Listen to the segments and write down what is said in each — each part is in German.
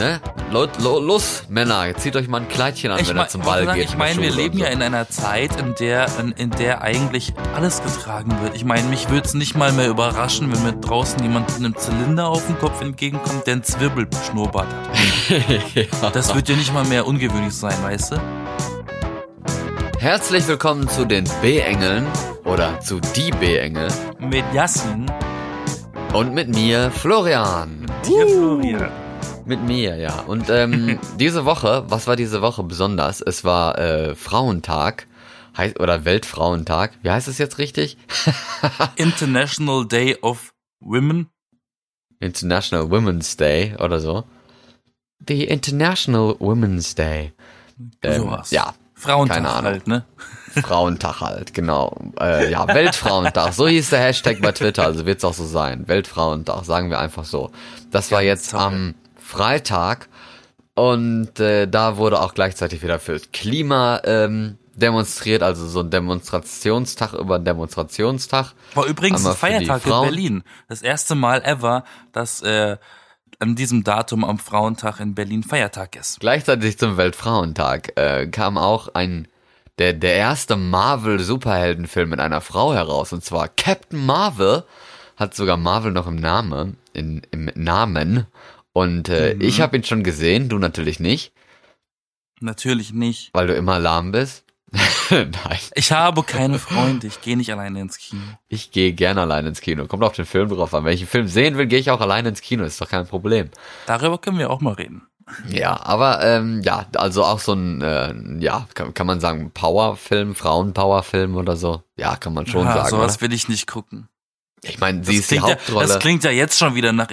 ne? Los, los, Männer, jetzt zieht euch mal ein Kleidchen an, Ich, wenn mein, er zum Ball sagen, geht. ich in meine, wir leben und ja so. in einer Zeit, in der, in, in der eigentlich alles getragen wird. Ich meine, mich würde es nicht mal mehr überraschen, wenn mir draußen jemand mit einem Zylinder auf den Kopf entgegenkommt, der einen Zwirbelschnurrbart hat. Das wird ja nicht mal mehr ungewöhnlich sein, weißt du? Herzlich willkommen zu den B-Engeln oder zu die B-Engel Mit Jasmin, und mit mir, Florian. dir Florian. Mit mir, ja. Und ähm, diese Woche, was war diese Woche besonders? Es war äh, Frauentag heißt, oder Weltfrauentag. Wie heißt es jetzt richtig? International Day of Women. International Women's Day oder so. The International Women's Day. Ähm, Sowas. ja, Frauentag keine Ahnung. halt, ne? Frauentag halt, genau. Äh, ja, Weltfrauentag. So hieß der Hashtag bei Twitter, also wird's auch so sein. Weltfrauentag, sagen wir einfach so. Das war jetzt am Freitag und äh, da wurde auch gleichzeitig wieder fürs Klima ähm, demonstriert, also so ein Demonstrationstag über einen Demonstrationstag. War übrigens ein Feiertag in. Berlin. Das erste Mal ever, dass äh, an diesem Datum am Frauentag in Berlin Feiertag ist. Gleichzeitig zum Weltfrauentag äh, kam auch ein der, der erste Marvel-Superheldenfilm mit einer Frau heraus, und zwar Captain Marvel, hat sogar Marvel noch im Namen, in, im Namen. Und äh, Mhm. ich habe ihn schon gesehen, du natürlich nicht, Natürlich nicht. weil du immer lahm bist. Nein, Ich habe keine Freunde, ich gehe nicht alleine ins Kino. ich gehe gerne allein ins Kino. Kommt auf den Film drauf an. Wenn ich einen Film sehen will, gehe ich auch allein ins Kino. Ist doch kein Problem. Darüber können wir auch mal reden. Ja, aber ähm, ja, also auch so ein, äh, ja, kann, kann man sagen, Powerfilm, Frauen-Powerfilm oder so. Ja, kann man schon Ja, sagen. sowas Oder? will ich nicht gucken. Ich meine, Das sie ist die klingt, ja, Hauptrolle. das klingt ja jetzt schon wieder nach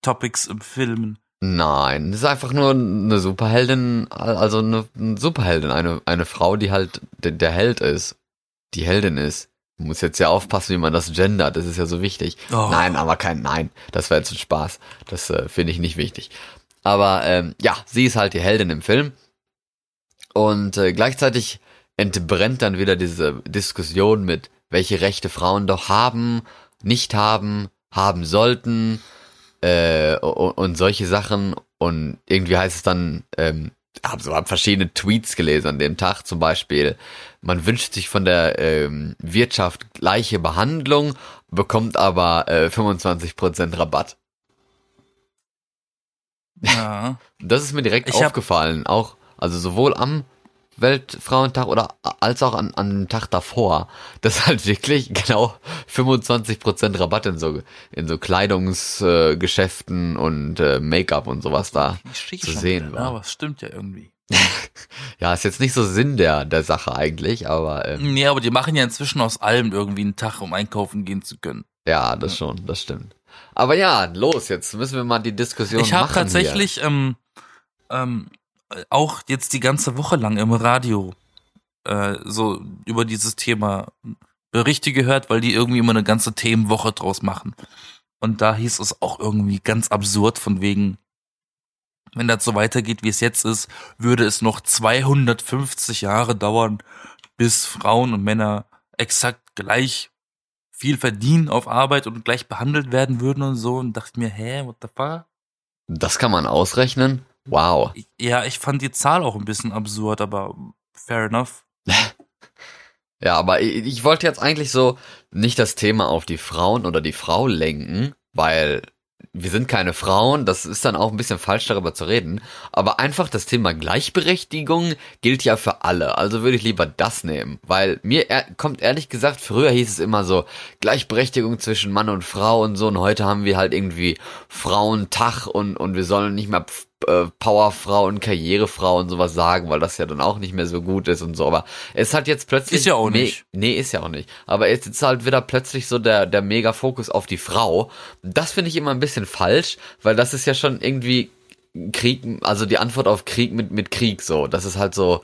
Emanzipationstopics im Filmen. Nein, das ist einfach nur eine Superheldin, also eine, Superheldin, eine, eine Frau, die halt der, der Held ist, die Heldin ist. Man muss jetzt ja aufpassen, wie man das gendert, das ist ja so wichtig. Oh. Nein, aber kein Nein, das wäre jetzt ein Spaß. Das äh, finde ich nicht wichtig. Aber ähm, ja, sie ist halt die Heldin im Film. Und äh, gleichzeitig entbrennt dann wieder diese Diskussion mit, welche Rechte Frauen doch haben, nicht haben, haben sollten äh, und, und solche Sachen. Und irgendwie heißt es dann, ähm, habe so hab verschiedene Tweets gelesen an dem Tag, zum Beispiel, man wünscht sich von der ähm, Wirtschaft gleiche Behandlung, bekommt aber äh, 25% Rabatt. Ja. Das ist mir direkt Ich aufgefallen, auch, also sowohl am Weltfrauentag oder als auch an, an dem Tag davor, dass halt wirklich genau 25% Rabatt in so, in so Kleidungsgeschäften äh, und äh, Make-up und sowas da Ich zu sehen wieder, war. ne? Aber es stimmt ja irgendwie. Ja, ist jetzt nicht so Sinn der, der Sache eigentlich, aber ähm, Nee, aber die machen ja inzwischen aus allem irgendwie einen Tag, um einkaufen gehen zu können. ja, das schon, das stimmt. Aber ja, los, jetzt müssen wir mal die Diskussion Ich habe machen tatsächlich ähm, ähm, auch jetzt die ganze Woche lang im Radio äh, so über dieses Thema Berichte gehört, weil die irgendwie immer eine ganze Themenwoche draus machen. Und da hieß es auch irgendwie ganz absurd von wegen, wenn das so weitergeht, wie es jetzt ist, würde es noch 250 Jahre dauern, bis Frauen und Männer exakt gleich viel verdienen auf Arbeit und gleich behandelt werden würden und so. Und dachte mir, hä, what the fuck? Das kann man ausrechnen. Wow. Ja, ich fand die Zahl auch ein bisschen absurd, aber fair enough. Ja, aber ich, ich wollte jetzt eigentlich so nicht das Thema auf die Frauen oder die Frau lenken, weil wir sind keine Frauen, das ist dann auch ein bisschen falsch darüber zu reden, aber einfach das Thema Gleichberechtigung gilt ja für alle, also würde ich lieber das nehmen, weil mir kommt ehrlich gesagt, früher hieß es immer so Gleichberechtigung zwischen Mann und Frau und so und heute haben wir halt irgendwie Frauentag und, und wir sollen nicht mehr äh, Powerfrau und Karrierefrau und sowas sagen, weil das ja dann auch nicht mehr so gut ist und so, aber es hat jetzt plötzlich Ist ja auch nicht. Nee, ist ja auch nicht. Aber jetzt ist halt wieder plötzlich so der, der mega Fokus auf die Frau. Das finde ich immer ein bisschen falsch, weil das ist ja schon irgendwie Krieg, also die Antwort auf Krieg mit, mit Krieg so. Das ist halt so,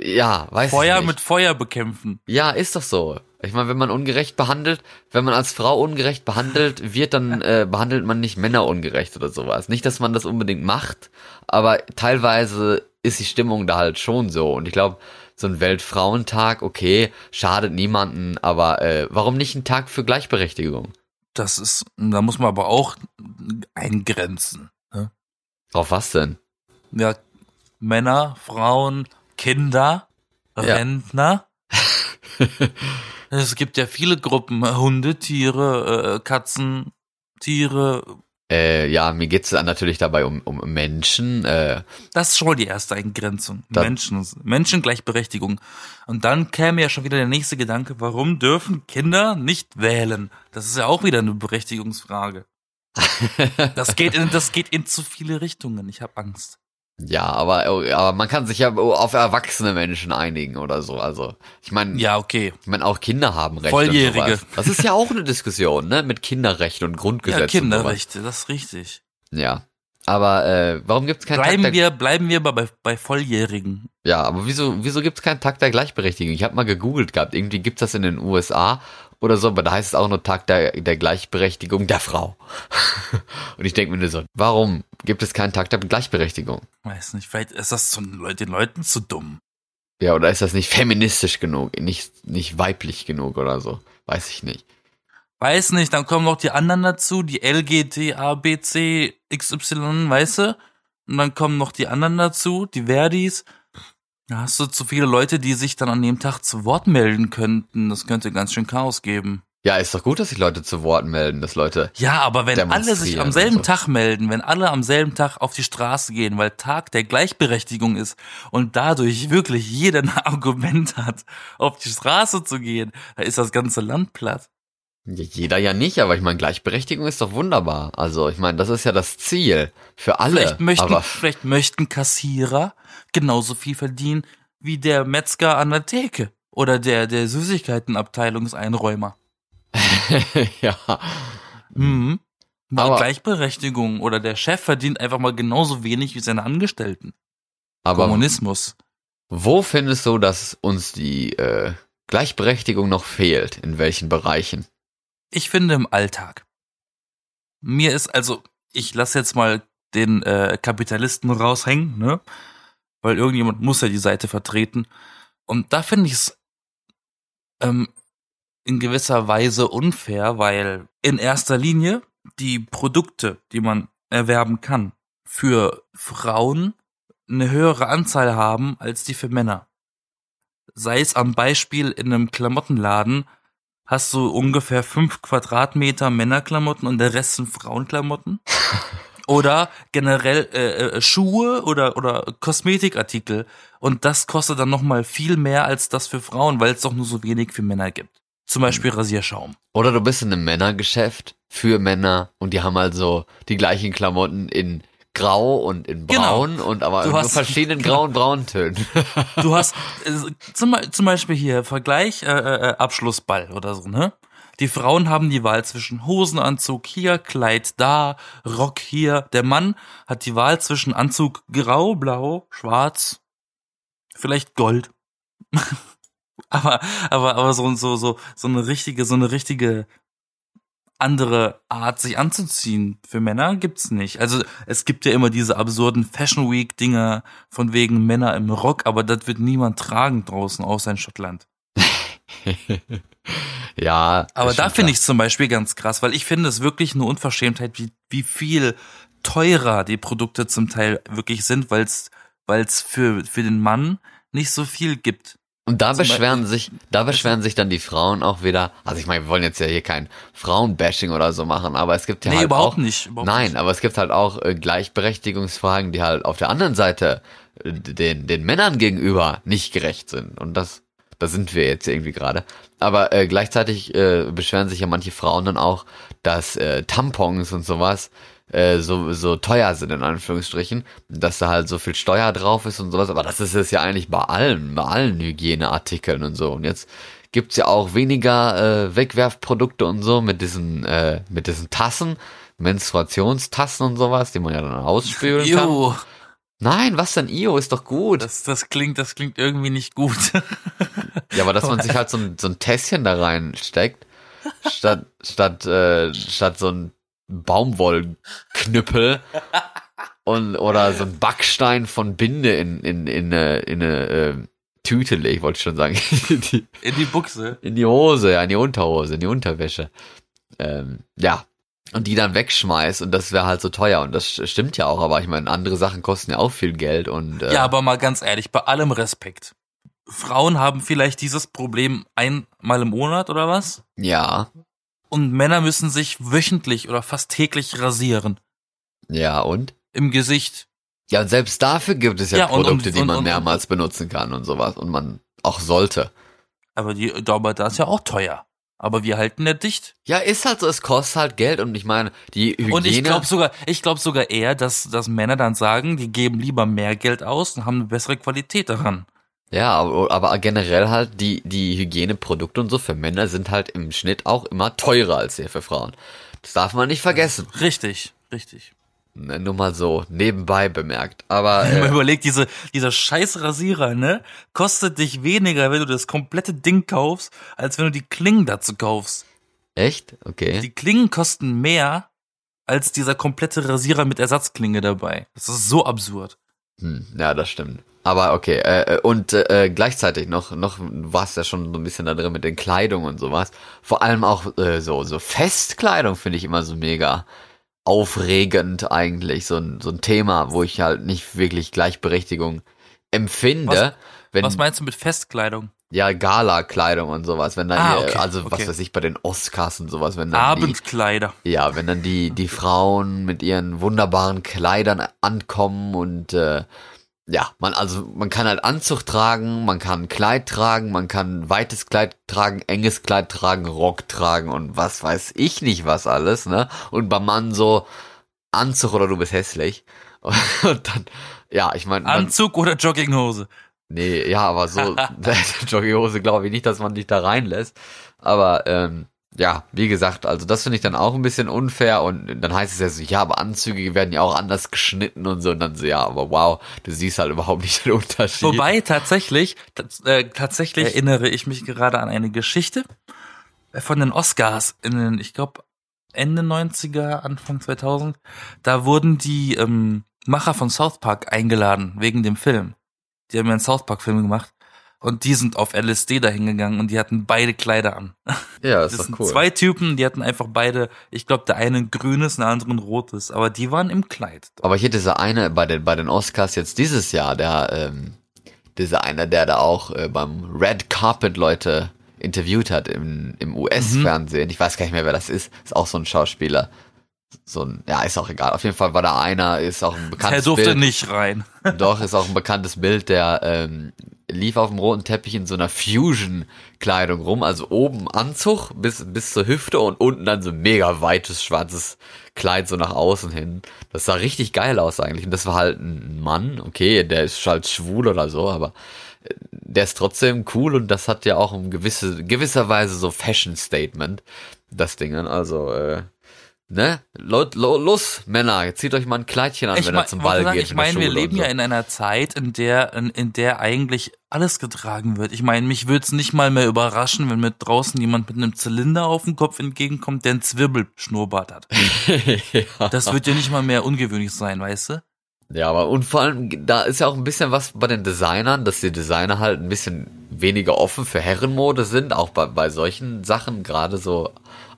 ja, weiß Feuer ich nicht. mit Feuer bekämpfen. Ja, ist doch so. Ich meine, wenn man ungerecht behandelt, wenn man als Frau ungerecht behandelt wird, dann äh, behandelt man nicht Männer ungerecht oder sowas. Nicht, dass man das unbedingt macht, aber teilweise ist die Stimmung da halt schon so. Und ich glaube, so ein Weltfrauentag, okay, schadet niemanden, aber äh, warum nicht ein Tag für Gleichberechtigung? Das ist, da muss man aber auch eingrenzen. Ne? Auf was denn? Ja, Männer, Frauen, Kinder, Ja. Es gibt ja viele Gruppen, Hunde, Tiere, äh, Katzen, Tiere. Äh, ja, mir geht's dann natürlich dabei um, um Menschen. Äh, Das ist schon die erste Eingrenzung. Da- Menschen, Menschengleichberechtigung. Und dann käme ja schon wieder der nächste Gedanke, warum dürfen Kinder nicht wählen? Das ist ja auch wieder eine Berechtigungsfrage. Das geht in, das geht in zu viele Richtungen. Ich habe Angst. Ja, aber, aber man kann sich ja auf erwachsene Menschen einigen oder so. Also, ich meine, Ja, okay. ich meine, auch Kinder haben Rechte. Volljährige. Und sowas. Das ist ja auch eine Diskussion, ne? Mit Kinderrecht und Grundgesetz. Ja. Kinderrechte, das ist richtig. Ja. Aber äh, warum gibt's keinen Bleiben Tag der, wir, bleiben wir bei, bei Volljährigen. Ja, aber wieso, wieso gibt's keinen Tag der Gleichberechtigung? Ich habe mal gegoogelt gehabt, irgendwie gibt's das in den USA oder so, aber da heißt es auch nur Tag der, der Gleichberechtigung der Frau. und ich denke mir nur so, warum gibt es keinen Tag der Gleichberechtigung? Weiß nicht, vielleicht ist das den Leuten zu dumm. Ja, oder ist das nicht feministisch genug, nicht, nicht weiblich genug oder so? Weiß ich nicht. Weiß nicht, dann kommen noch die anderen dazu, die LGT, ABC, XY, weißt du? Und dann kommen noch die anderen dazu, die Verdis. Da hast du zu viele Leute, die sich dann an dem Tag zu Wort melden könnten. Das könnte ganz schön Chaos geben. Ja, ist doch gut, dass sich Leute zu Wort melden, dass Leute. Ja, aber wenn alle sich am selben so. Tag melden, wenn alle am selben Tag auf die Straße gehen, weil Tag der Gleichberechtigung ist und dadurch wirklich jeder ein Argument hat, auf die Straße zu gehen, da ist das ganze Land platt. Ja, Jeder ja nicht, aber ich meine, Gleichberechtigung ist doch wunderbar. Also, ich meine, das ist ja das Ziel für alle. Vielleicht möchten, vielleicht möchten Kassierer genauso viel verdienen wie der Metzger an der Theke oder der, der Süßigkeitenabteilungseinräumer. ja. Mhm. Aber- Gleichberechtigung oder der Chef verdient einfach mal genauso wenig wie seine Angestellten. Aber Kommunismus. wo findest du, dass uns die äh, Gleichberechtigung noch fehlt? In welchen Bereichen? Ich finde im Alltag. Mir ist also, ich lasse jetzt mal den äh, Kapitalisten raushängen, ne? Weil irgendjemand muss ja die Seite vertreten. Und da finde ich es ähm, in gewisser Weise unfair, weil in erster Linie die Produkte, die man erwerben kann, für Frauen eine höhere Anzahl haben als die für Männer. Sei es am Beispiel in einem Klamottenladen, hast du ungefähr fünf Quadratmeter Männerklamotten und der Rest sind Frauenklamotten. Oder generell äh, äh, Schuhe oder oder Kosmetikartikel und das kostet dann noch mal viel mehr als das für Frauen, weil es doch nur so wenig für Männer gibt. Zum Beispiel Rasierschaum. Oder du bist in einem Männergeschäft für Männer und die haben halt so die gleichen Klamotten in Grau und in Genau. Braun und aber Du hast- verschiedenen genau. Grau- und Brauntönen. Du hast äh, zum, zum Beispiel hier Vergleich äh, äh, Abschlussball oder so, ne? Die Frauen haben die Wahl zwischen Hosenanzug hier, Kleid da, Rock hier. Der Mann hat die Wahl zwischen Anzug grau, blau, schwarz, vielleicht gold. aber aber aber so so so so eine richtige so eine richtige andere Art sich anzuziehen für Männer gibt's nicht. Also es gibt ja immer diese absurden Fashion Week Dinger von wegen Männer im Rock, aber das wird niemand tragen draußen außer in Schottland. ja. Aber da finde ich zum Beispiel ganz krass, weil ich finde es wirklich eine Unverschämtheit, wie, wie viel teurer die Produkte zum Teil wirklich sind, weil es weil es für für den Mann nicht so viel gibt. Und da beschweren sich, da beschweren sich dann die Frauen auch wieder. Also ich meine, wir wollen jetzt ja hier kein Frauenbashing oder so machen, aber es gibt ja nee, halt überhaupt auch, nicht. Überhaupt Nein, Nicht. aber es gibt halt auch äh, Gleichberechtigungsfragen, die halt auf der anderen Seite äh, den, den Männern gegenüber nicht gerecht sind. Und das, da sind wir jetzt irgendwie gerade. Aber äh, gleichzeitig äh, beschweren sich ja manche Frauen dann auch, dass äh, Tampons und sowas äh, so, so teuer sind, in Anführungsstrichen, dass da halt so viel Steuer drauf ist und sowas. Aber das ist es ja eigentlich bei allen, bei allen Hygieneartikeln und so. Und jetzt gibt's ja auch weniger äh, Wegwerfprodukte und so mit diesen, äh, mit diesen Tassen, Menstruationstassen und sowas, die man ja dann ausspülen kann. Jo, Nein, was denn IO ist doch gut. das, das klingt, das klingt irgendwie nicht gut. ja, aber dass man sich halt so ein, so ein Tässchen da reinsteckt, statt, statt, äh, statt so ein Baumwollknüppel und oder so ein Backstein von Binde in, in, in, eine, in eine äh, Tüte legt, wollte ich schon sagen. die, In die Buchse. in die Hose, ja, in die Unterhose, in die Unterwäsche. Ähm, ja, und die dann wegschmeißt und das wäre halt so teuer und das stimmt ja auch, aber ich meine, andere Sachen kosten ja auch viel Geld und äh, Ja, aber mal ganz ehrlich, bei allem Respekt. Frauen haben vielleicht dieses Problem einmal im Monat oder was? ja, Und Männer müssen sich wöchentlich oder fast täglich rasieren. ja und Im Gesicht. ja und selbst dafür gibt es ja, Ja, Produkte, und- die und- man und- mehrmals benutzen kann und sowas und man auch sollte. Aber die, aber das ist ja auch teuer. Aber wir halten ja dicht. Ja, ist halt so, es kostet halt Geld und ich meine, die Hygiene Und ich glaube sogar, ich glaube sogar eher, dass, dass Männer dann sagen, die geben lieber mehr Geld aus und haben eine bessere Qualität daran. Ja, aber, aber generell halt die, die Hygieneprodukte und so für Männer sind halt im Schnitt auch immer teurer als hier für Frauen. Das darf man nicht vergessen. Richtig, richtig. Ne, Nur mal so nebenbei bemerkt. Aber Wenn man äh, überlegt, diese, dieser scheiß Rasierer, ne, kostet dich weniger, wenn du das komplette Ding kaufst, als wenn du die Klingen dazu kaufst. echt? Okay. Die Klingen kosten mehr als dieser komplette Rasierer mit Ersatzklinge dabei. Das ist so absurd. Hm, ja, das stimmt. Aber okay, äh, äh, und äh, gleichzeitig noch, noch war es ja schon so ein bisschen da drin mit den Kleidungen und sowas. Vor allem auch äh, so, so Festkleidung finde ich immer so mega aufregend eigentlich. So ein, so ein Thema, wo ich halt nicht wirklich Gleichberechtigung empfinde. Was- wenn, Was meinst du mit Festkleidung? ja, Gala-Kleidung und sowas, wenn dann, Ah, okay, also was okay. weiß ich, bei den Oscars und sowas, wenn dann die, Abendkleider. ja, wenn dann die, die Frauen mit ihren wunderbaren Kleidern ankommen und äh, ja, man also man kann halt Anzug tragen, man kann Kleid tragen, man kann weites Kleid tragen, enges Kleid tragen, Rock tragen und was weiß ich nicht was alles, ne? Und beim Mann so Anzug oder du bist hässlich. Und dann ja, ich meine, Anzug oder Jogginghose? nee, ja, aber so Jogginghose glaube ich nicht, dass man dich da reinlässt, aber ähm, ja, wie gesagt, also das finde ich dann auch ein bisschen unfair und dann heißt es ja so, ja, aber Anzüge werden ja auch anders geschnitten und so und dann so, ja, aber wow, du siehst halt überhaupt nicht den Unterschied. Wobei tatsächlich, tats- äh, tatsächlich erinnere ich mich gerade an eine Geschichte von den Oscars in den, ich glaube, Ende 90er, Anfang 2000. Da wurden die ähm, Macher von South Park eingeladen wegen dem Film. Die haben ja einen South Park Film gemacht und die sind auf LSD dahin gegangen und die hatten beide Kleider an. ja, Das ist sind cool. zwei Typen, die hatten einfach beide, ich glaube, der eine ein grünes, der andere ein rotes, aber die waren im Kleid. Aber hier dieser eine bei den, bei den Oscars jetzt dieses Jahr, der, ähm, dieser eine, der da auch äh, beim Red Carpet Leute interviewt hat im, im US-Fernsehen. Ich weiß gar nicht mehr, wer das ist. Ist auch so ein Schauspieler. So ein, ja, ist auch egal. Auf jeden Fall war da einer, ist auch ein Er bekanntes durfte Bild. nicht rein. Doch, ist auch ein bekanntes Bild, der ähm, lief auf dem roten Teppich in so einer Fusion-Kleidung rum, also oben Anzug bis, bis zur Hüfte und unten dann so mega weites schwarzes Kleid so nach außen hin. Das sah richtig geil aus eigentlich. Und das war halt ein Mann, okay, der ist halt schwul oder so, aber äh, der ist trotzdem cool und das hat ja auch ein gewisse, gewisser Weise so Fashion-Statement, das Ding. Also, äh, ne? Lo, lo, los, Männer, zieht euch mal ein Kleidchen an, Ich, wenn mein, er zum Ball sagen, geht. ich meine, wir leben so. ja in einer Zeit, in der, in, in der eigentlich alles getragen wird. Ich meine, mich würde es nicht mal mehr überraschen, wenn mir draußen jemand mit einem Zylinder auf dem Kopf entgegenkommt, der einen Zwirbelschnurrbart hat. ja. Das wird ja nicht mal mehr ungewöhnlich sein, weißt du? ja, aber und vor allem, da ist ja auch ein bisschen was bei den Designern, dass die Designer halt ein bisschen weniger offen für Herrenmode sind, auch bei, bei solchen Sachen, gerade so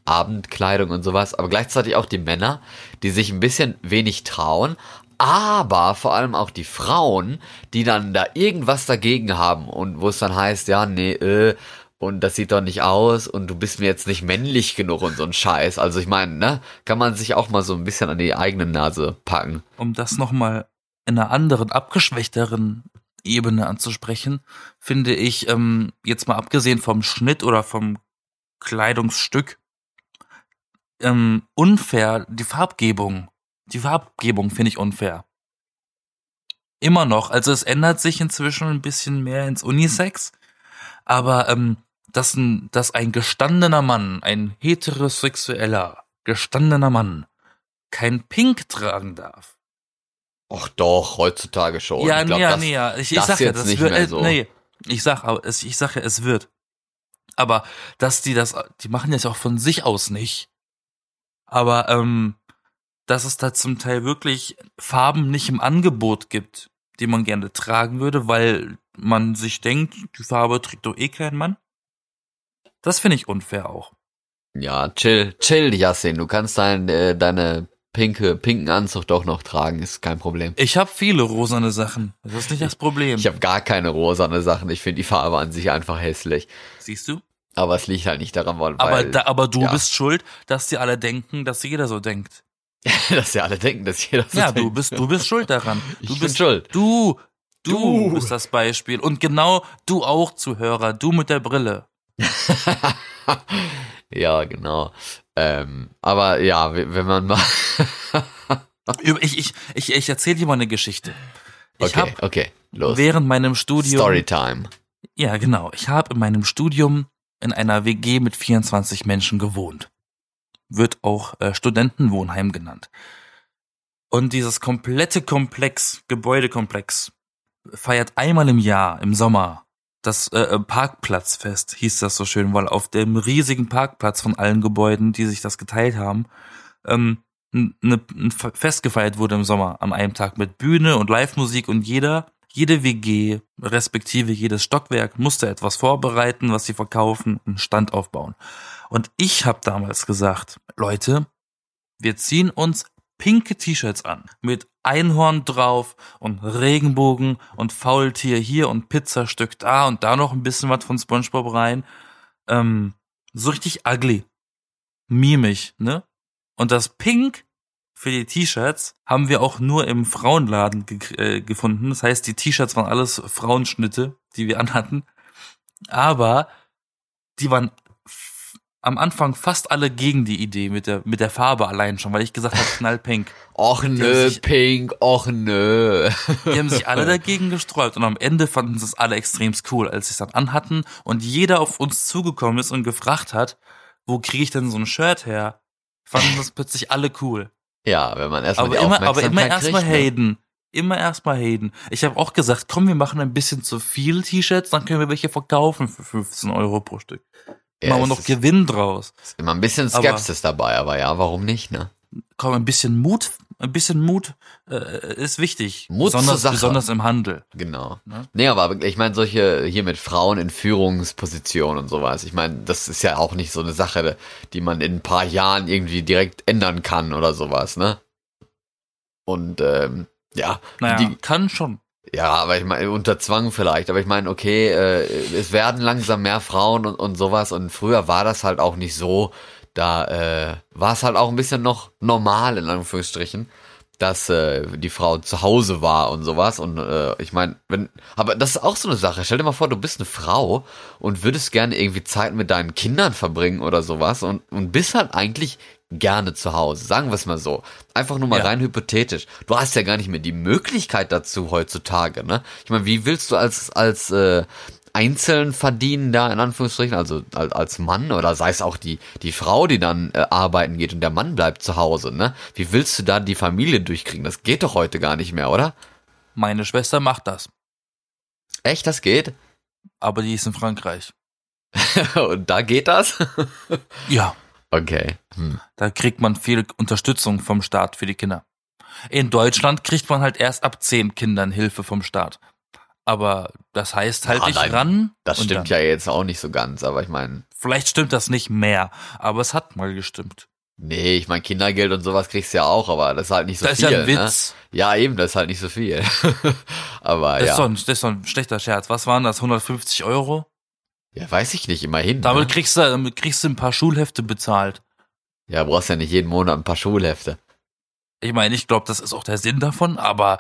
Abendkleidung und sowas, aber gleichzeitig auch die Männer, die sich ein bisschen wenig trauen, aber vor allem auch die Frauen, die dann da irgendwas dagegen haben und wo es dann heißt, ja, nee, äh, und das sieht doch nicht aus und du bist mir jetzt nicht männlich genug und so ein Scheiß. Also ich meine, ne, kann man sich auch mal so ein bisschen an die eigene Nase packen. Um das nochmal in einer anderen, abgeschwächteren Ebene anzusprechen, finde ich, ähm, jetzt mal abgesehen vom Schnitt oder vom Kleidungsstück, ähm, unfair die Farbgebung. Die Farbgebung finde ich unfair. Immer noch. Also es ändert sich inzwischen ein bisschen mehr ins Unisex. Aber ähm, dass, ein, dass ein gestandener Mann, ein heterosexueller, gestandener Mann, kein Pink tragen darf. Och doch, heutzutage schon. ja, ich glaub, nee, ja, das, nee, ja. Ich, ich sag ja, das nicht wird, mehr äh, so. nee, ich sag, aber es, ich sag ja, es wird. Aber dass die das, die machen das auch von sich aus nicht. Aber ähm, dass es da zum Teil wirklich Farben nicht im Angebot gibt, die man gerne tragen würde, weil man sich denkt, die Farbe trägt doch eh kein Mann. Das finde ich unfair auch. Ja, chill, chill, Yassin. Du kannst dein, äh, deine pinke, pinken Anzug doch noch tragen, ist kein Problem. Ich habe viele rosane Sachen. Das ist nicht das Problem. Ich habe gar keine rosane Sachen. Ich finde die Farbe an sich einfach hässlich. Siehst du? Aber es liegt halt nicht daran, weil, Aber, da, aber du ja. bist schuld, dass die alle denken, dass jeder so denkt. dass ja alle denken, dass jeder so Ja, du denkt. bist, du bist schuld daran. Du Ich bin bist schuld. Du, du, Du. bist das Beispiel. Und genau du auch, Zuhörer, du mit der Brille. ja, genau. Ähm, aber ja, wenn man mal. Ich, ich, ich, ich erzähle dir mal eine Geschichte. Ich okay, okay, los. während meinem Studium. Storytime. Ja, genau. Ich habe in meinem Studium in einer WG mit 24 Menschen gewohnt. Wird auch äh, Studentenwohnheim genannt. Und dieses komplette Komplex, Gebäudekomplex, feiert einmal im Jahr, im Sommer, das äh, äh, Parkplatzfest, hieß das so schön, weil auf dem riesigen Parkplatz von allen Gebäuden, die sich das geteilt haben, ähm, ne, ein Fe- Fest gefeiert wurde im Sommer an einem Tag mit Bühne und Live-Musik und jeder, jede WG, respektive jedes Stockwerk musste etwas vorbereiten, was sie verkaufen, einen Stand aufbauen. Und ich habe damals gesagt, Leute, wir ziehen uns pinke T-Shirts an mit Einhorn drauf und Regenbogen und Faultier hier und Pizzastück da und da noch ein bisschen was von SpongeBob rein. Ähm, so richtig ugly. Mimig, ne? Und das Pink für die T-Shirts haben wir auch nur im Frauenladen ge äh, gefunden. Das heißt, die T-Shirts waren alles Frauenschnitte, die wir anhatten. Aber die waren am Anfang fast alle gegen die Idee mit der, mit der Farbe allein schon, weil ich gesagt habe, knallpink. Och nö, sich- Pink, och nö. Die haben sich alle dagegen gesträubt und am Ende fanden sie es alle extremst cool, als sie es dann anhatten und jeder auf uns zugekommen ist und gefragt hat, wo kriege ich denn so ein Shirt her? Fanden das plötzlich alle cool. Ja, wenn man erstmal Aber immer, aber immer erstmal ne? haten. Immer erstmal haten. Ich habe auch gesagt, komm, wir machen ein bisschen zu viel T-Shirts, dann können wir welche verkaufen für 15 Euro pro Stück. Ja, machen wir noch Gewinn draus. ist immer ein bisschen Aber- Skepsis dabei, aber ja, warum nicht, ne? Komm, ein bisschen Mut, ein bisschen Mut äh, ist wichtig. Mut besonders, besonders im Handel. Genau. Ne? Nee, aber ich meine, solche hier mit Frauen in Führungspositionen und sowas, ich meine, das ist ja auch nicht so eine Sache, die man in ein paar Jahren irgendwie direkt ändern kann oder sowas, ne? Und ähm, ja, Naja, die, kann schon. ja, aber ich meine, unter Zwang vielleicht, aber ich meine, okay, äh, es werden langsam mehr Frauen und, und sowas und früher war das halt auch nicht so, da äh, war es halt auch ein bisschen noch normal, in Anführungsstrichen, dass äh, die Frau zu Hause war und sowas und äh, ich meine, wenn, aber das ist auch so eine Sache, stell dir mal vor, du bist eine Frau und würdest gerne irgendwie Zeit mit deinen Kindern verbringen oder sowas und, und bist halt eigentlich gerne zu Hause, sagen wir es mal so. Einfach nur mal Ja. rein hypothetisch. Du hast ja gar nicht mehr die Möglichkeit dazu heutzutage, ne? Ich meine, wie willst du als, als äh, einzeln verdienen da in Anführungsstrichen, also als, Mann oder sei es auch die, die Frau, die dann äh, arbeiten geht und der Mann bleibt zu Hause, ne? Wie willst du da die Familie durchkriegen? Das geht doch heute gar nicht mehr, oder? Meine Schwester macht das. Echt, das geht? Aber die ist in Frankreich. und da geht das? Ja. okay. Hm. Da kriegt man viel Unterstützung vom Staat für die Kinder. In Deutschland kriegt man halt erst ab zehn Kindern Hilfe vom Staat. Aber das heißt halt Ja, dich nein, ran. Das stimmt ja jetzt auch nicht so ganz, aber ich meine, Vielleicht stimmt das nicht mehr, aber es hat mal gestimmt. nee, ich meine, Kindergeld und sowas kriegst du ja auch, aber das ist halt nicht so das ist viel. ja ein Witz. Ne? Ja, eben, das ist halt nicht so viel. aber Das, ja. ist doch ein, das ist doch ein schlechter Scherz. Was waren das? 150 Euro? ja, weiß ich nicht, immerhin. Damit ne? kriegst du, damit kriegst du ein paar Schulhefte bezahlt. Ja, brauchst ja nicht jeden Monat ein paar Schulhefte. Ich meine, ich glaube, das ist auch der Sinn davon, aber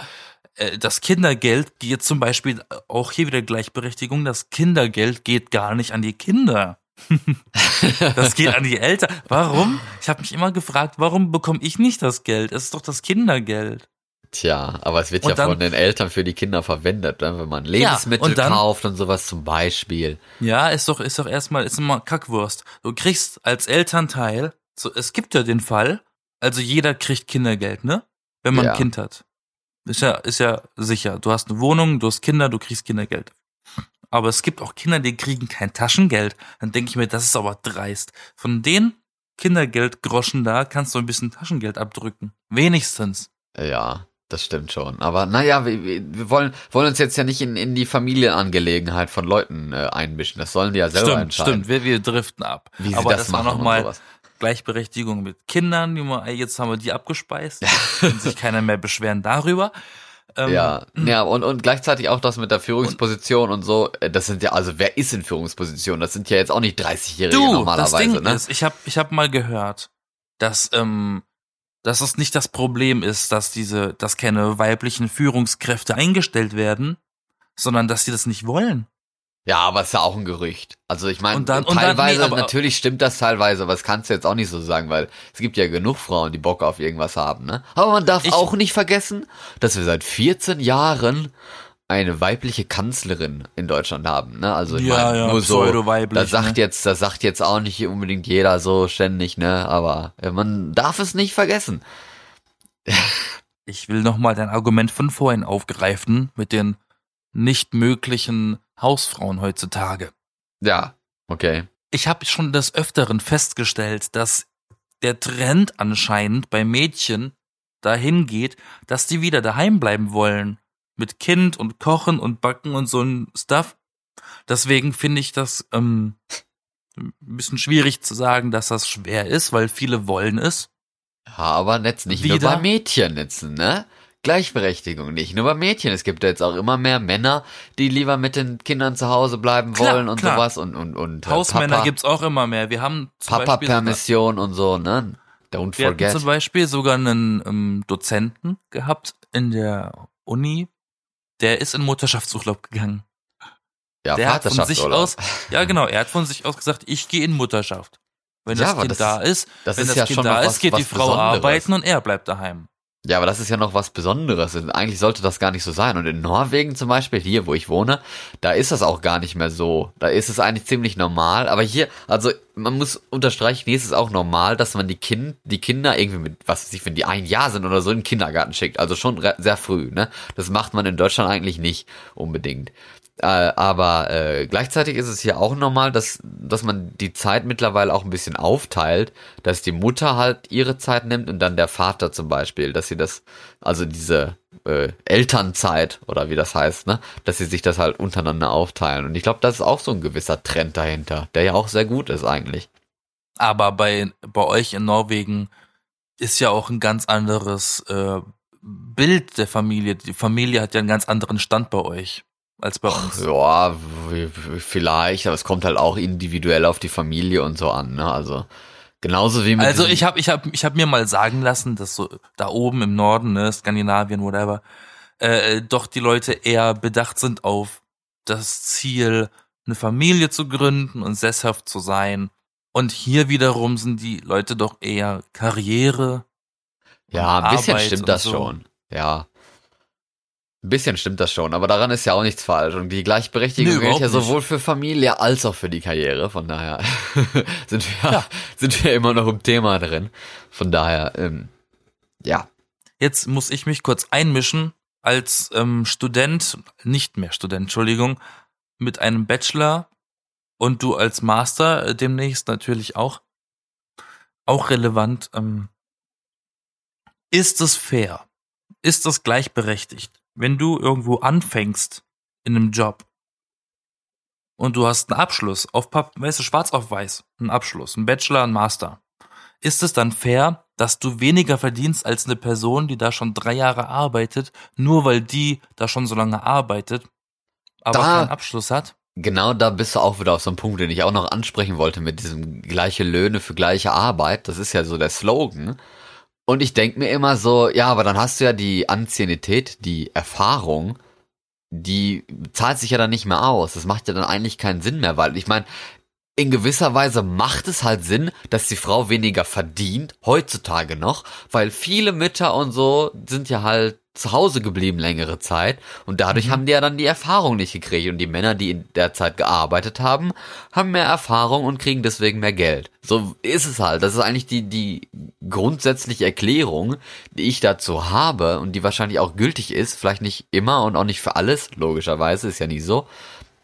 das Kindergeld geht zum Beispiel, äh, auch hier wieder Gleichberechtigung, das Kindergeld geht gar nicht an die Kinder. das geht an die Eltern. Warum? Ich habe mich immer gefragt, warum bekomme ich nicht das Geld? Es ist doch das Kindergeld. Tja, aber es wird Und ja dann- von den Eltern für die Kinder verwendet, ne? wenn man Lebensmittel und dann- kauft und sowas zum Beispiel. Ja, ist doch, ist doch erstmal, ist immer Kackwurst. Du kriegst als Elternteil, so, es gibt ja den Fall, also jeder kriegt Kindergeld, ne? Wenn man Ja. ein Kind hat. Ist ja, ist ja sicher. Du hast eine Wohnung, du hast Kinder, du kriegst Kindergeld. Aber es gibt auch Kinder, die kriegen kein Taschengeld. Dann denke ich mir, das ist aber dreist. Von den Kindergeldgroschen da kannst du ein bisschen Taschengeld abdrücken. Wenigstens. Ja, das stimmt schon. Aber naja, wir, wir wollen, wollen uns jetzt ja nicht in, in die Familienangelegenheit von Leuten äh, einmischen. Das sollen die ja selber Stimmt, entscheiden. stimmt. Wir, wir driften ab. Wie sie aber das, das war machen noch und mal, sowas. Gleichberechtigung mit Kindern, jetzt haben wir die abgespeist, kann sich keiner mehr beschweren darüber. Ähm, ja, ja und, und gleichzeitig auch das mit der Führungsposition und, und so. äh, Das sind ja, also wer ist in Führungsposition? Das sind ja jetzt auch nicht 30-Jährige Du, das normalerweise, Ding ne? ist, ich habe ich hab mal gehört, dass ähm, dass es nicht das Problem ist, dass diese, dass keine weiblichen Führungskräfte eingestellt werden, sondern dass sie das nicht wollen. Ja, aber ist ja auch ein Gerücht. Also ich meine, Und dann- teilweise, nee, natürlich stimmt das teilweise, aber das kannst du jetzt auch nicht so sagen, weil es gibt ja genug Frauen, die Bock auf irgendwas haben, ne? Aber man darf Ich- auch nicht vergessen, dass wir seit 14 Jahren eine weibliche Kanzlerin in Deutschland haben, ne? Also ich Ja, meine, ja, nur so, das sagt ne? jetzt, das sagt jetzt auch nicht unbedingt jeder so ständig, ne? Aber man darf es nicht vergessen. Ich will nochmal dein Argument von vorhin aufgreifen mit den nicht möglichen Hausfrauen heutzutage. Ja, okay. Ich habe schon des Öfteren festgestellt, dass der Trend anscheinend bei Mädchen dahin geht, dass die wieder daheim bleiben wollen. Mit Kind und Kochen und Backen und so ein Stuff. Deswegen finde ich das ähm, ein bisschen schwierig zu sagen, dass das schwer ist, weil viele wollen es. Ja, aber jetzt nicht nur Wieder? bei Mädchen jetzt, ne? Gleichberechtigung nicht nur bei Mädchen. Es gibt ja jetzt auch immer mehr Männer, die lieber mit den Kindern zu Hause bleiben Klar, wollen und klar. sowas und und und äh, Hausmänner Papa, gibt's auch immer mehr. Wir haben Papa Beispiel Permission und so, ne? Don't Wir forget. zum Beispiel sogar einen ähm, Dozenten gehabt in der Uni, der ist in Mutterschaftsurlaub gegangen. ja, der hat von sich aus, ja genau, er hat von sich aus gesagt, ich gehe in Mutterschaft. Wenn Ja, das Kind das da ist, das wenn ist das ja Kind da ist, was- geht die Frau Besonderes. arbeiten und er bleibt daheim. Ja, aber das ist ja noch was Besonderes. Eigentlich sollte das gar nicht so sein. Und in Norwegen zum Beispiel, hier, wo ich wohne, da ist das auch gar nicht mehr so. Da ist es eigentlich ziemlich normal. Aber hier, also man muss unterstreichen, hier ist es auch normal, dass man die, kind, die Kinder irgendwie mit, was weiß ich, wenn die ein Jahr sind oder so, in den Kindergarten schickt. Also schon sehr früh. Ne? Das macht man in Deutschland eigentlich nicht unbedingt. Äh, aber äh, gleichzeitig ist es hier auch normal, dass, dass man die Zeit mittlerweile auch ein bisschen aufteilt, dass die Mutter halt ihre Zeit nimmt und dann der Vater zum Beispiel, dass sie das, also diese äh, Elternzeit oder wie das heißt, ne, dass sie sich das halt untereinander aufteilen. Und ich glaube, das ist auch so ein gewisser Trend dahinter, der ja auch sehr gut ist eigentlich. Aber bei, bei euch in Norwegen ist ja auch ein ganz anderes äh, Bild der Familie. Die Familie hat ja einen ganz anderen Stand bei euch als bei uns. Ja, vielleicht, aber es kommt halt auch individuell auf die Familie und so an, ne? Also genauso wie mit Also ich habe ich hab, ich hab mir mal sagen lassen, dass so da oben im Norden, ne, Skandinavien, whatever, äh, doch die Leute eher bedacht sind auf das Ziel, eine Familie zu gründen und sesshaft zu sein. Und hier wiederum sind die Leute doch eher Karriere. Ja, ein bisschen Arbeit stimmt das so. schon. Ja. Ein bisschen stimmt das schon, aber daran ist ja auch nichts falsch. Und die Gleichberechtigung Nee, gilt ja sowohl für Familie als auch für die Karriere. Von daher sind wir, sind wir immer noch im Thema drin. Von daher, ähm, ja. Jetzt muss ich mich kurz einmischen als ähm, Student, nicht mehr Student, Entschuldigung, mit einem Bachelor und du als Master äh, demnächst natürlich auch. Auch relevant. Ähm, ist es fair? Ist es gleichberechtigt, wenn du irgendwo anfängst in einem Job und du hast einen Abschluss auf Pap weißt du, schwarz auf weiß, einen Abschluss, einen Bachelor, einen Master. Ist es dann fair, dass du weniger verdienst als eine Person, die da schon drei Jahre arbeitet, nur weil die da schon so lange arbeitet, aber Da- keinen Abschluss hat? Genau da bist du auch wieder auf so einem Punkt, den ich auch noch ansprechen wollte mit diesem gleiche Löhne für gleiche Arbeit. Das ist ja so der Slogan. Und ich denk mir immer so, ja, aber dann hast du ja die Anzienität, die Erfahrung, die zahlt sich ja dann nicht mehr aus. Das macht ja dann eigentlich keinen Sinn mehr, weil ich meine, in gewisser Weise macht es halt Sinn, dass die Frau weniger verdient, heutzutage noch, weil viele Mütter und so sind ja halt zu Hause geblieben längere Zeit und dadurch haben die ja dann die Erfahrung nicht gekriegt und die Männer, die in der Zeit gearbeitet haben, haben mehr Erfahrung und kriegen deswegen mehr Geld. So ist es halt. Das ist eigentlich die, die grundsätzliche Erklärung, die ich dazu habe und die wahrscheinlich auch gültig ist, vielleicht nicht immer und auch nicht für alles, logischerweise, ist ja nie so.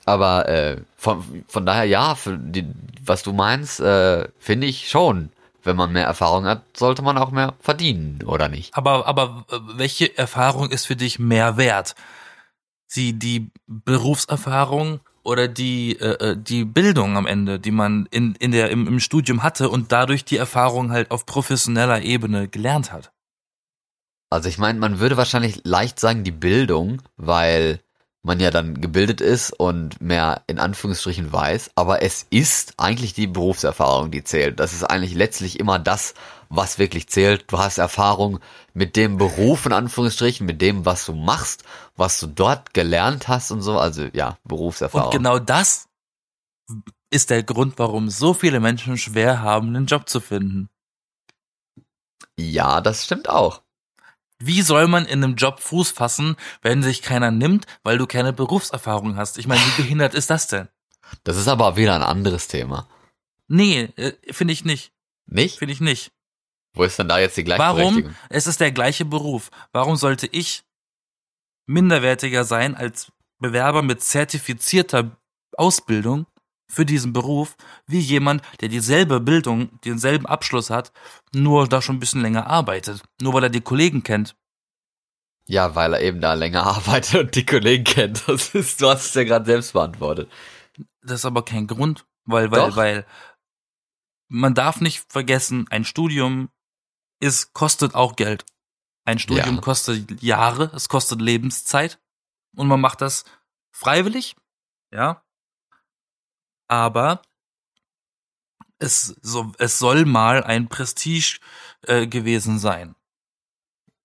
Aber äh, von, von daher ja, für die, was du meinst, äh, finde ich schon. Wenn man mehr Erfahrung hat, sollte man auch mehr verdienen, oder nicht? Aber, aber äh, welche Erfahrung ist für dich mehr wert? Sie, die Berufserfahrung oder die äh, äh, die Bildung am Ende, die man in in der im, im Studium hatte und dadurch die Erfahrung halt auf professioneller Ebene gelernt hat. Also ich meine, man würde wahrscheinlich leicht sagen die Bildung, weil man ja dann gebildet ist und mehr in Anführungsstrichen weiß, aber es ist eigentlich die Berufserfahrung, die zählt. Das ist eigentlich letztlich immer das, was wirklich zählt. Du hast Erfahrung mit dem Beruf in Anführungsstrichen, mit dem, was du machst, was du dort gelernt hast und so. Also ja, Berufserfahrung. Und genau das ist der Grund, warum so viele Menschen schwer haben, einen Job zu finden. Ja, das stimmt auch. Wie soll man in einem Job Fuß fassen, wenn sich keiner nimmt, weil du keine Berufserfahrung hast? Ich meine, wie behindert ist das denn? Das ist aber wieder ein anderes Thema. Nee, äh, finde ich nicht. Nicht? Finde ich nicht. Wo ist denn da jetzt die Gleichberechtigung? Warum? Es ist der gleiche Beruf. Warum sollte ich minderwertiger sein als Bewerber mit zertifizierter Ausbildung für diesen Beruf, wie jemand, der dieselbe Bildung, denselben Abschluss hat, nur da schon ein bisschen länger arbeitet, nur weil er die Kollegen kennt. Ja, weil er eben da länger arbeitet und die Kollegen kennt. Das ist, du hast es ja gerade selbst beantwortet. Das ist aber kein Grund, weil, weil, Doch. weil man darf nicht vergessen, ein Studium ist, kostet auch Geld. Ein Studium Ja. kostet Jahre, es kostet Lebenszeit und man macht das freiwillig, ja. Aber es, so, es soll mal ein Prestige äh, gewesen sein.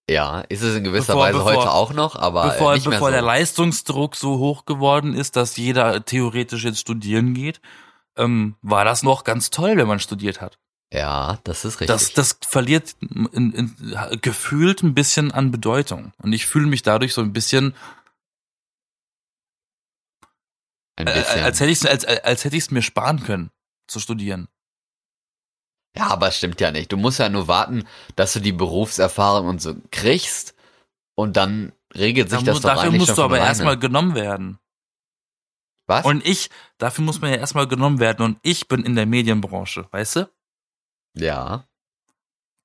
Ja, ist es in gewisser Bevor- Weise bevor- heute auch noch, aber bevor äh, nicht bevor mehr der so. Leistungsdruck so hoch geworden ist, dass jeder theoretisch jetzt studieren geht, ähm, war das noch ganz toll, wenn man studiert hat. Ja, das ist richtig. Das, das verliert in, in, gefühlt ein bisschen an Bedeutung. Und ich fühle mich dadurch so ein bisschen, ein äh, bisschen. als hätte ich als, als hätte es mir sparen können, zu studieren. ja, aber es stimmt ja nicht. Du musst ja nur warten, dass du die Berufserfahrung und so kriegst und dann regelt sich Da das doch dafür musst du aber erstmal genommen werden. Was? Und ich, dafür muss man ja erstmal genommen werden. Und ich bin in der Medienbranche, weißt du? ja.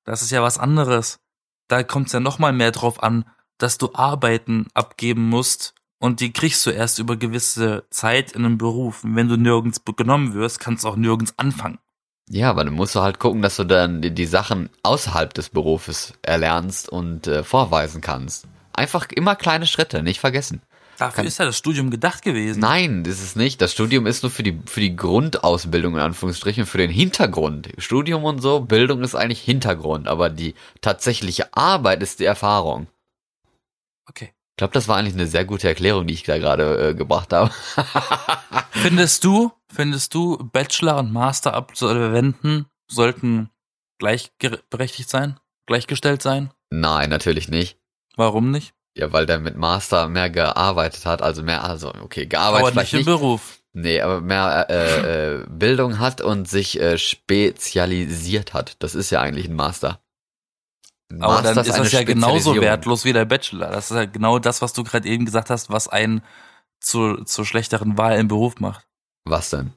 Das ist ja was anderes. Da kommt es ja noch mal mehr drauf an, dass du Arbeiten abgeben musst und die kriegst du erst über gewisse Zeit in einem Beruf. Und wenn du nirgends genommen wirst, kannst du auch nirgends anfangen. Ja, aber dann musst du halt gucken, dass du dann die, die Sachen außerhalb des Berufes erlernst und äh, vorweisen kannst. Einfach immer kleine Schritte, nicht vergessen. Dafür Kann- ist ja das Studium gedacht gewesen. Nein, das ist nicht. Das Studium ist nur für die, für die Grundausbildung in Anführungsstrichen, für den Hintergrund. Studium und so, Bildung ist eigentlich Hintergrund, aber die tatsächliche Arbeit ist die Erfahrung. Okay. Ich glaube, das war eigentlich eine sehr gute Erklärung, die ich da gerade äh, gebracht habe. Findest du, findest du, Bachelor und Master Absolventen sollten gleichberechtigt sein? Gleichgestellt sein? Nein, natürlich nicht. Warum nicht? Ja, weil der mit Master mehr gearbeitet hat, also mehr, also okay, gearbeitet Aber nicht im nicht. Beruf. Nee, aber mehr äh, äh, Bildung hat und sich äh, spezialisiert hat. Das ist ja eigentlich ein Master. Aber dann ist das ja genauso wertlos wie der Bachelor. Das ist ja genau das, was du gerade eben gesagt hast, was einen zur, zur schlechteren Wahl im Beruf macht. Was denn?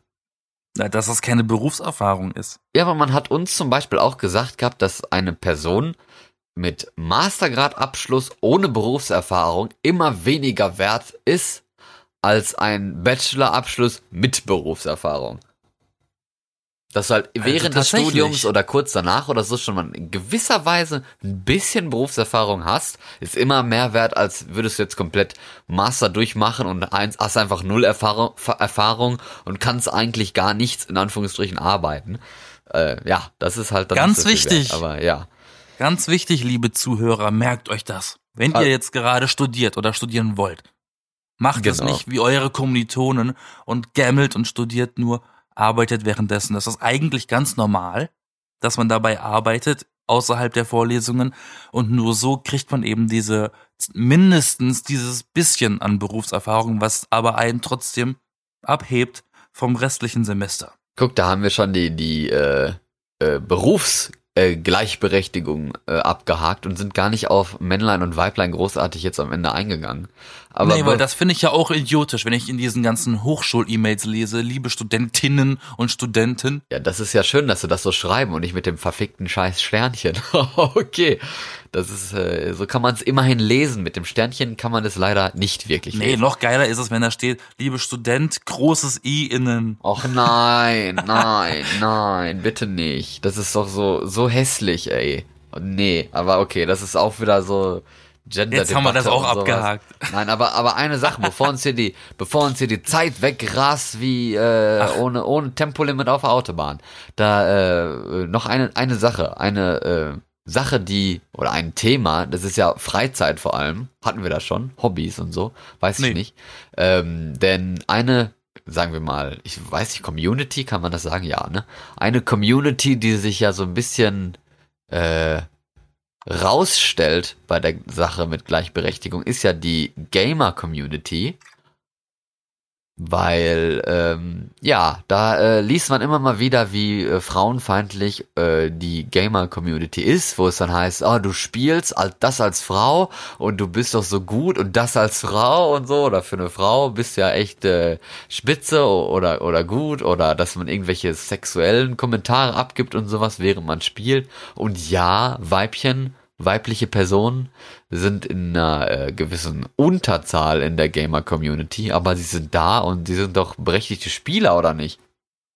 Ja, dass das keine Berufserfahrung ist. Ja, aber man hat uns zum Beispiel auch gesagt gehabt, dass eine Person mit Mastergradabschluss ohne Berufserfahrung immer weniger wert ist als ein Bachelorabschluss mit Berufserfahrung. Dass du halt während des. Studiums oder kurz danach oder so schon mal in gewisser Weise ein bisschen Berufserfahrung hast, ist immer mehr wert, als würdest du jetzt komplett Master durchmachen und eins hast einfach null Erfahrung, Erfahrung und kannst eigentlich gar nichts in Anführungsstrichen arbeiten. Äh, ja, das ist halt dann Ganz so wichtig. Wert, aber ja. Ganz wichtig, liebe Zuhörer, merkt euch das. Wenn ihr jetzt gerade studiert oder studieren wollt, macht es Genau. nicht wie eure Kommilitonen und gammelt und studiert nur, arbeitet währenddessen. Das ist eigentlich ganz normal, dass man dabei arbeitet, außerhalb der Vorlesungen. Und nur so kriegt man eben diese, mindestens dieses bisschen an Berufserfahrung, was aber einen trotzdem abhebt vom restlichen Semester. Guck, da haben wir schon die, die äh, äh, Berufsgleichberechtigung äh, Gleichberechtigung, äh, abgehakt und sind gar nicht auf Männlein und Weiblein großartig jetzt am Ende eingegangen. Aber nee, weil das finde ich ja auch idiotisch, wenn ich in diesen ganzen Hochschul-E-Mails lese, liebe Studentinnen und Studenten. ja, das ist ja schön, dass sie das so schreiben und nicht mit dem verfickten scheiß Sternchen. okay. Das ist, äh, so kann man es immerhin lesen. Mit dem Sternchen kann man es leider nicht wirklich Nee, lesen. noch geiler ist es, wenn da steht, liebe Student, großes I innen. Och nein, nein, nein, bitte nicht. Das ist doch so, so hässlich, ey. Nee, aber okay, das ist auch wieder so Gender Jetzt haben wir das auch abgehakt. Nein, aber, aber eine Sache, bevor uns hier die, bevor uns hier die Zeit wegrast wie äh, ohne, ohne Tempolimit auf der Autobahn. Da äh, noch eine, eine Sache, eine äh, Sache, die, oder ein Thema, das ist ja Freizeit vor allem, hatten wir da schon, Hobbys und so, weiß Nee. ich nicht. Ähm, denn eine, sagen wir mal, ich weiß nicht, Community, kann man das sagen? Ja, ne? Eine Community, die sich ja so ein bisschen äh, rausstellt bei der Sache mit Gleichberechtigung, ist ja die Gamer-Community. Weil, ähm, ja, da äh, liest man immer mal wieder, wie äh, frauenfeindlich äh, die Gamer-Community ist, wo es dann heißt, oh, du spielst al- das als Frau und du bist doch so gut und das als Frau und so, oder für eine Frau bist ja echt äh, spitze oder, oder gut, oder dass man irgendwelche sexuellen Kommentare abgibt und sowas, während man spielt. Und ja, Weibchen, weibliche Personen sind in einer äh, gewissen Unterzahl in der Gamer-Community, aber sie sind da und sie sind doch berechtigte Spieler, oder nicht?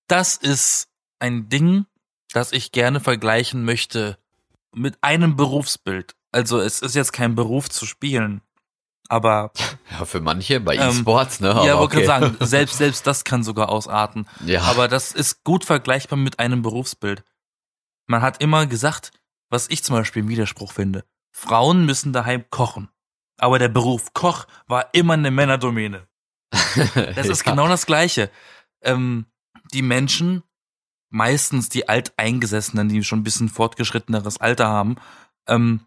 Das ist ein Ding, das ich gerne vergleichen möchte mit einem Berufsbild. Also es ist jetzt kein Beruf zu spielen, aber Ja, für manche bei Ähm, E-Sports, ne? ja, Aber wollte okay. sagen, selbst selbst das kann sogar ausarten. Ja, Aber das ist gut vergleichbar mit einem Berufsbild. Man hat immer gesagt, was ich zum Beispiel im Widerspruch finde. Frauen müssen daheim kochen. Aber der Beruf Koch war immer eine Männerdomäne. Das ist ja. genau das Gleiche. Ähm, die Menschen, meistens die Alteingesessenen, die schon ein bisschen fortgeschritteneres Alter haben, ähm,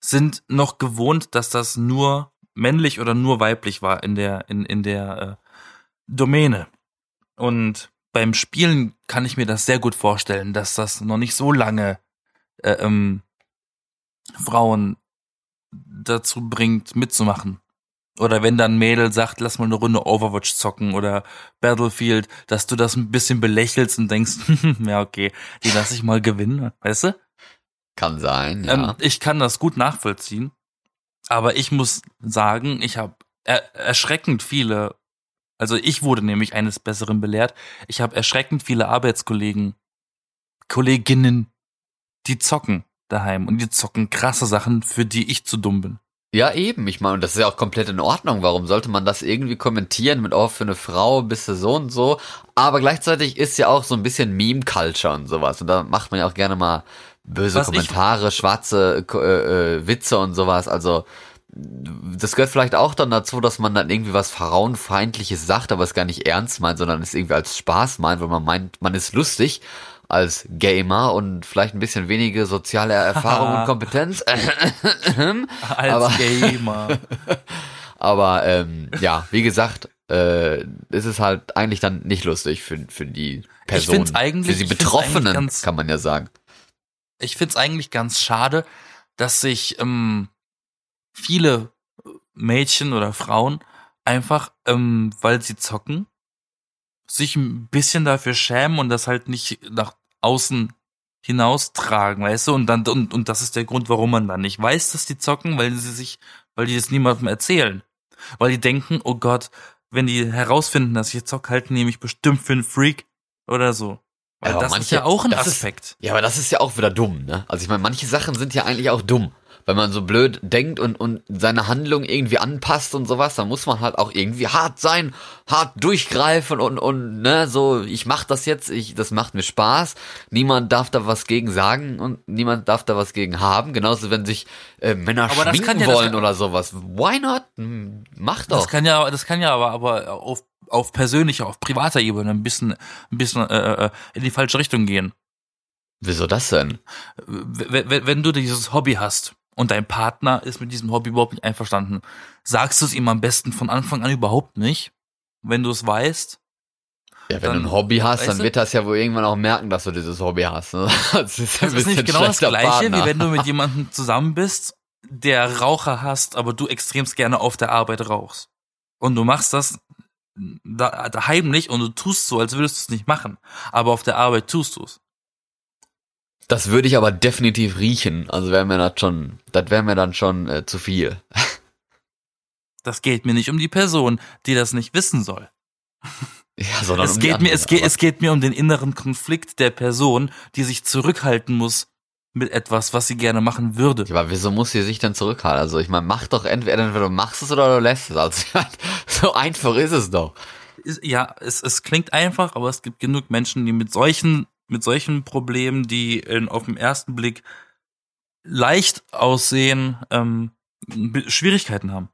sind noch gewohnt, dass das nur männlich oder nur weiblich war in der, in, in der äh, Domäne. Und beim Spielen kann ich mir das sehr gut vorstellen, dass das noch nicht so lange äh, ähm, Frauen dazu bringt, mitzumachen. Oder wenn dann Mädel sagt, lass mal eine Runde Overwatch zocken oder Battlefield, dass du das ein bisschen belächelst und denkst, ja, okay, die lass ich mal gewinnen, weißt du? Kann sein, ja. Ähm, ich kann das gut nachvollziehen, aber ich muss sagen, ich habe er erschreckend viele, also ich wurde nämlich eines Besseren belehrt, ich habe erschreckend viele Arbeitskollegen, Kolleginnen, die zocken daheim und die zocken krasse Sachen, für die ich zu dumm bin. Ja, eben. Ich meine, und das ist ja auch komplett in Ordnung. Warum sollte man das irgendwie kommentieren mit, oh, für eine Frau bist du so und so? Aber gleichzeitig ist ja auch so ein bisschen Meme-Culture und sowas. Und da macht man ja auch gerne mal böse Was ich- Kommentare, schwarze äh, äh, Witze und sowas. Also, das gehört vielleicht auch dann dazu, dass man dann irgendwie was Frauenfeindliches sagt, aber es gar nicht ernst meint, sondern es irgendwie als Spaß meint, weil man meint, man ist lustig als Gamer und vielleicht ein bisschen wenige soziale Erfahrung und Kompetenz. Als Aber- Gamer. Aber ähm, ja, wie gesagt, äh, ist es halt eigentlich dann nicht lustig für, für die Person. für die Betroffenen, ganz- kann man ja sagen. ich find's eigentlich ganz schade, dass sich ähm, viele Mädchen oder Frauen einfach, ähm, weil sie zocken, sich ein bisschen dafür schämen und das halt nicht nach außen hinaustragen, weißt du? Und dann und, und das ist der Grund, warum man dann nicht weiß, dass die zocken, weil sie sich, weil die das niemandem erzählen, weil die denken, oh Gott, wenn die herausfinden, dass ich zock, halten die mich bestimmt für einen Freak oder so. Weil Aber das ist manche- ja auch ein das ist- Aspekt. Ja, aber das ist ja auch wieder dumm, ne? Also ich meine, manche Sachen sind ja eigentlich auch dumm. Wenn man so blöd denkt und, und seine Handlung irgendwie anpasst und sowas, dann muss man halt auch irgendwie hart sein, hart durchgreifen und, und ne, so, ich mach das jetzt, ich, das macht mir Spaß. Niemand darf da was gegen sagen und niemand darf da was gegen haben. Genauso, wenn sich äh, Männer Aber schminken ja- wollen kann- oder sowas. Why not? Hm, Mach doch. Das kann ja, das kann ja aber, aber auf, auf persönlicher, auf privater Ebene ein bisschen, ein bisschen äh, äh, in die falsche Richtung gehen. Wieso das denn? Wenn wenn du dieses Hobby hast und dein Partner ist mit diesem Hobby überhaupt nicht einverstanden, sagst du es ihm am besten von Anfang an überhaupt nicht. Wenn du es weißt, Ja, wenn Dann- du ein Hobby hast, dann wird das ja wohl irgendwann auch merken, dass du dieses Hobby hast. Ne? Das ist, ja das ist nicht genau das gleiche, Partner. wie wenn du mit jemandem zusammen bist, der Raucher hast, aber du extremst gerne auf der Arbeit rauchst. Und du machst das da, da heimlich und du tust so, als würdest du es nicht machen. Aber auf der Arbeit tust du es. Das würde ich aber definitiv riechen. Also wäre mir das schon, das wäre mir dann schon äh, zu viel. Das geht mir nicht um die Person, die das nicht wissen soll. Ja, sondern Es um geht mir, es geht, es geht mir um den inneren Konflikt der Person, die sich zurückhalten muss mit etwas, was sie gerne machen würde. Ja, aber wieso muss sie sich denn zurückhalten? Also ich meine, mach doch entweder, entweder du machst es oder du lässt es. Also so einfach ist es doch. Ja, es, es klingt einfach, aber es gibt genug Menschen, die mit solchen, mit solchen Problemen, die in, auf den ersten Blick leicht aussehen, ähm, Schwierigkeiten haben.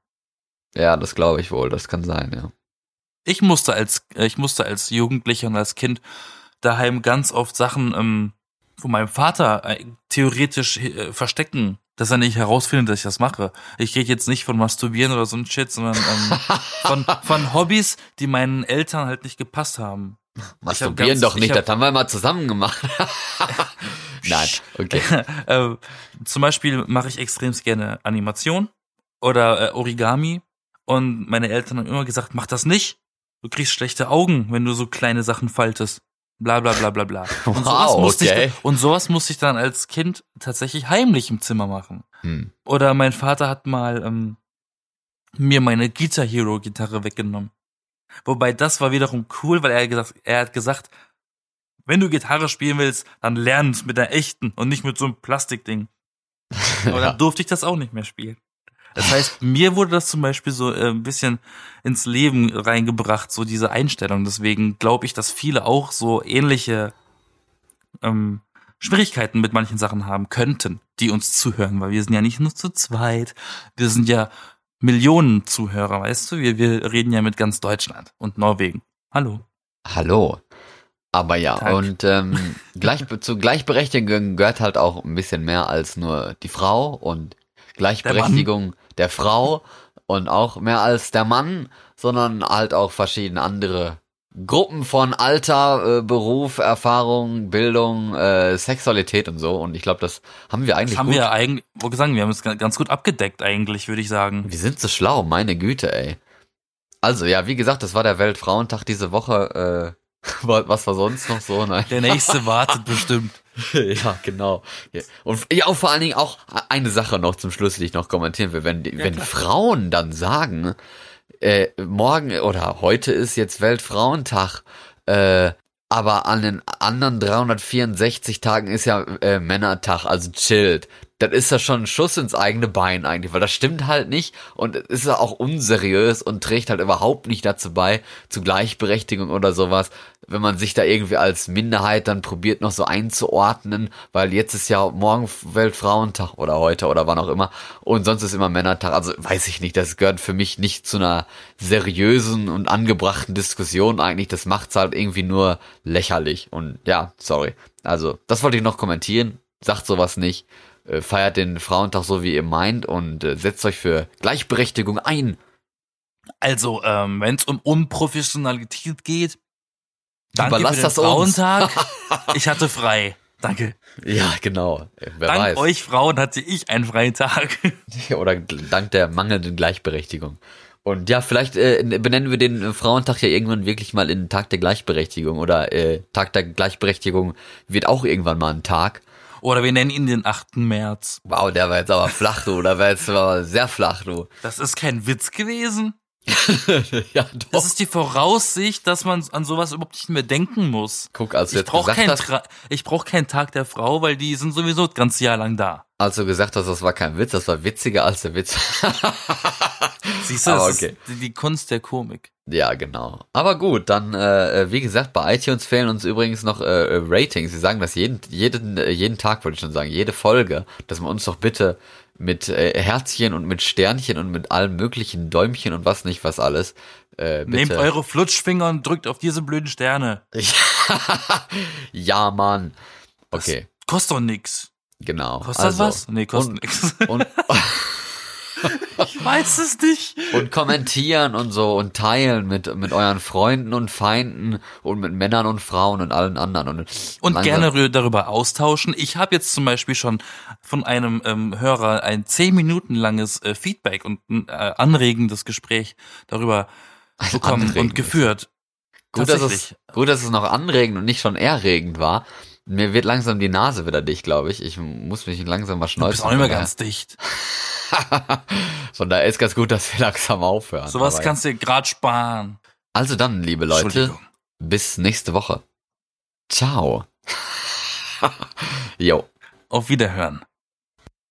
Ja, das glaube ich wohl. Das kann sein, ja. Ich musste als, ich musste als Jugendlicher und als Kind daheim ganz oft Sachen ähm, von meinem Vater äh, theoretisch äh, verstecken, dass er nicht herausfindet, dass ich das mache. Ich rede jetzt nicht von Masturbieren oder so ein Shit, sondern ähm, von, von Hobbys, die meinen Eltern halt nicht gepasst haben. Masturbieren ganz- doch ich nicht, hab- das haben wir mal zusammen gemacht. Nein, okay. äh, zum Beispiel mache ich extremst gerne Animation oder äh, Origami und meine Eltern haben immer gesagt, mach das nicht. Du kriegst schlechte Augen, wenn du so kleine Sachen faltest. Bla bla bla bla bla. Und sowas Wow, musste okay. ich, und sowas musste ich dann als Kind tatsächlich heimlich im Zimmer machen. Hm. Oder mein Vater hat mal ähm, mir meine Guitar Hero Gitarre weggenommen. Wobei das war wiederum cool, weil er gesagt, er hat gesagt, wenn du Gitarre spielen willst, dann lern es mit der echten und nicht mit so einem Plastikding. Aber dann durfte ich das auch nicht mehr spielen. Das heißt, mir wurde das zum Beispiel so äh, ein bisschen ins Leben reingebracht, so diese Einstellung. Deswegen glaube ich, dass viele auch so ähnliche ähm, Schwierigkeiten mit manchen Sachen haben könnten, die uns zuhören, weil wir sind ja nicht nur zu zweit, wir sind ja Millionen Zuhörer, weißt du? Wir, wir reden ja mit ganz Deutschland und Norwegen. Hallo. Hallo. Aber ja, Tag. und ähm, gleich, zu Gleichberechtigung gehört halt auch ein bisschen mehr als nur die Frau und Gleichberechtigung der, Frau und auch mehr als der Mann, sondern halt auch verschiedene andere Gruppen von Alter, äh, Beruf, Erfahrung, Bildung, äh, Sexualität und so. Und ich glaube, das haben wir eigentlich Das haben gut. wir eigentlich, wo gesagt, wir haben es ganz gut abgedeckt eigentlich, würde ich sagen. Wir sind so schlau, meine Güte, ey. Also, ja, wie gesagt, das war der Weltfrauentag diese Woche. Äh, was war sonst noch so? Nein. Der nächste wartet bestimmt. ja, genau. Ja. Und ja, vor allen Dingen auch eine Sache noch zum Schluss, die ich noch kommentieren will. Wenn, die- wenn klar. Frauen dann sagen, äh, morgen oder heute ist jetzt Weltfrauentag, äh, aber an den anderen 364 Tagen ist ja äh, Männertag, also chillt. Das ist ja schon ein Schuss ins eigene Bein eigentlich, weil das stimmt halt nicht und es ist ja auch unseriös und trägt halt überhaupt nicht dazu bei, zu Gleichberechtigung oder sowas, wenn man sich da irgendwie als Minderheit dann probiert noch so einzuordnen, weil jetzt ist ja morgen Weltfrauentag oder heute oder wann auch immer und sonst ist immer Männertag, also weiß ich nicht, das gehört für mich nicht zu einer seriösen und angebrachten Diskussion eigentlich, das macht's halt irgendwie nur lächerlich und ja, sorry. Also, das wollte ich noch kommentieren, sagt sowas nicht, äh, feiert den Frauentag so wie ihr meint und äh, setzt euch für Gleichberechtigung ein. Also, ähm, wenn es um Unprofessionalität geht, danke Überlasst für den das uns. Frauentag. ich hatte frei. Danke. Ja, genau. Wer Dank weiß. euch Frauen hatte ich einen freien Tag. Oder dank der mangelnden Gleichberechtigung. Und ja, vielleicht äh, benennen wir den äh, Frauentag ja irgendwann wirklich mal in Tag der Gleichberechtigung. Oder äh, Tag der Gleichberechtigung wird auch irgendwann mal ein Tag. Oder wir nennen ihn den 8. März. Wow, der war jetzt aber flach, du. Der war jetzt aber sehr flach, du. Das ist kein Witz gewesen. ja, doch. Das ist die Voraussicht, dass man an sowas überhaupt nicht mehr denken muss. Guck, als du Ich jetzt brauche gesagt hast, Tra ich brauch keinen Tag der Frau, weil die sind sowieso das ganze Jahr lang da. als du gesagt hast, das war kein Witz, das war witziger als der Witz. Siehst du, das okay. ist die, die Kunst der Komik. Ja, genau. Aber gut, dann, äh, wie gesagt, bei iTunes fehlen uns übrigens noch äh, Ratings. Sie sagen das jeden, jeden, äh, jeden Tag, wollte ich schon sagen, jede Folge, dass man uns doch bitte mit äh, Herzchen und mit Sternchen und mit allem möglichen Däumchen und was nicht, was alles. Äh, bitte. Nehmt eure Flutschfinger und drückt auf diese blöden Sterne. ja, Mann. Okay, Kostet doch nix. genau. Kostet also, das was? Nee, kostet und, nix. und, weiß es nicht. und kommentieren und so und teilen mit, mit euren Freunden und Feinden und mit Männern und Frauen und allen anderen. Und, Und langsam- gerne rü- darüber austauschen. Ich habe jetzt zum Beispiel schon von einem ähm, Hörer ein zehn Minuten langes äh, Feedback und ein äh, anregendes Gespräch darüber bekommen und geführt. Gut dass, es, gut, dass es noch anregend und nicht schon erregend war. Mir wird langsam die Nase wieder dicht, glaube ich. Ich muss mich langsam mal Du schneuzen. bist auch von ganz dicht. Von daher ist ganz gut, dass wir langsam aufhören. Sowas kannst du dir grad sparen. Also dann, liebe Leute, bis nächste Woche. Ciao. Jo. Auf Wiederhören.